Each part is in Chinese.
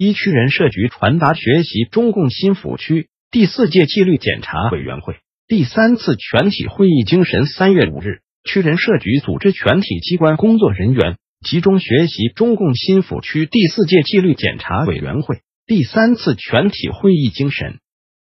一区人社局传达学习中共新抚区第四届纪律检查委员会第三次全体会议精神。三月五日，区人社局组织全体机关工作人员集中学习中共新抚区第四届纪律检查委员会第三次全体会议精神。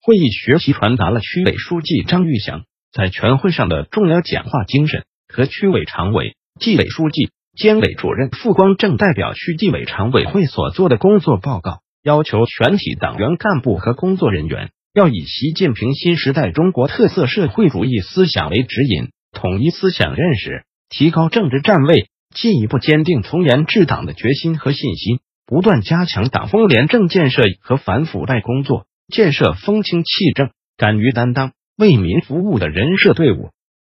会议学习传达了区委书记张玉祥在全会上的重要讲话精神和区委常委、纪委书记。监委主任傅光正代表区纪委常委会所做的工作报告，要求全体党员干部和工作人员要以习近平新时代中国特色社会主义思想为指引，统一思想认识，提高政治站位，进一步坚定从严治党的决心和信心，不断加强党风廉政建设和反腐败工作，建设风清气正、敢于担当、为民服务的人社队伍。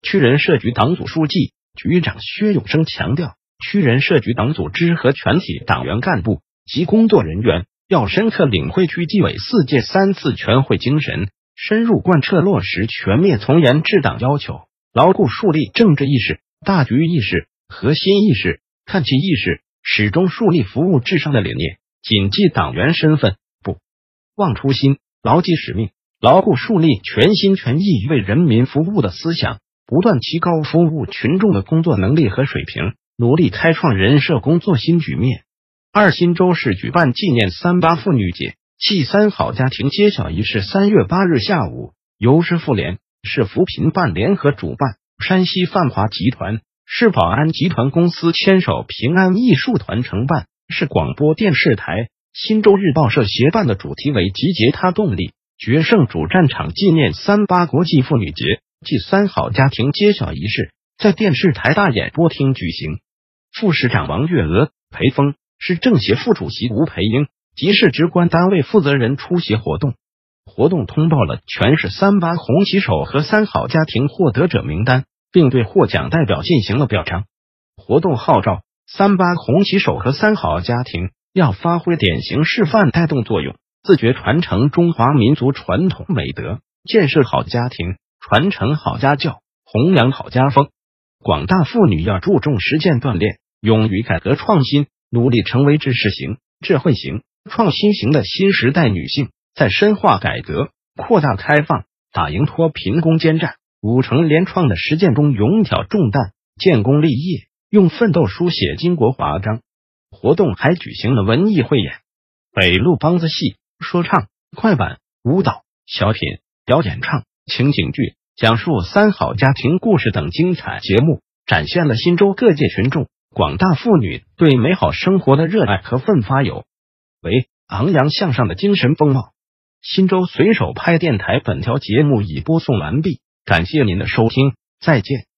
区人社局党组书记、局长薛永生强调。区人社局党组织和全体党员干部及工作人员要深刻领会区纪委四届三次全会精神，深入贯彻落实全面从严治党要求，牢固树立政治意识、大局意识、核心意识、看齐意识，始终树立服务至上的理念，谨记党员身份，不忘初心，牢记使命，牢固树立全心全意为人民服务的思想，不断提高服务群众的工作能力和水平。努力开创人社工作新局面。二新州市举办纪念三八妇女节暨三好家庭揭晓仪式。三月八日下午，由市妇联、市扶贫办联合主办，山西泛华集团、市保安集团公司牵手平安艺术团承办，市广播电视台、新州日报社协办的主题为“集结他动力，决胜主战场”纪念三八国际妇女节暨三好家庭揭晓仪式，在电视台大演播厅举行。副市长王月娥、裴峰，市政协副主席吴培英及市直关单位负责人出席活动。活动通报了全市三八红旗手和三好家庭获得者名单，并对获奖代表进行了表彰。活动号召三八红旗手和三好家庭要发挥典型示范带动作用，自觉传承中华民族传统美德，建设好家庭，传承好家教，弘扬好家风。广大妇女要注重实践锻炼，勇于改革创新，努力成为知识型、智慧型、创新型的新时代女性，在深化改革、扩大开放、打赢脱贫攻坚战、五城联创的实践中勇挑重担、建功立业，用奋斗书写巾帼华章。活动还举行了文艺汇演、北路梆子戏、说唱、快板、舞蹈、小品、表演唱、情景剧。讲述三好家庭故事等精彩节目，展现了新州各界群众、广大妇女对美好生活的热爱和奋发有为、昂扬向上的精神风貌。新州随手拍电台本条节目已播送完毕，感谢您的收听，再见。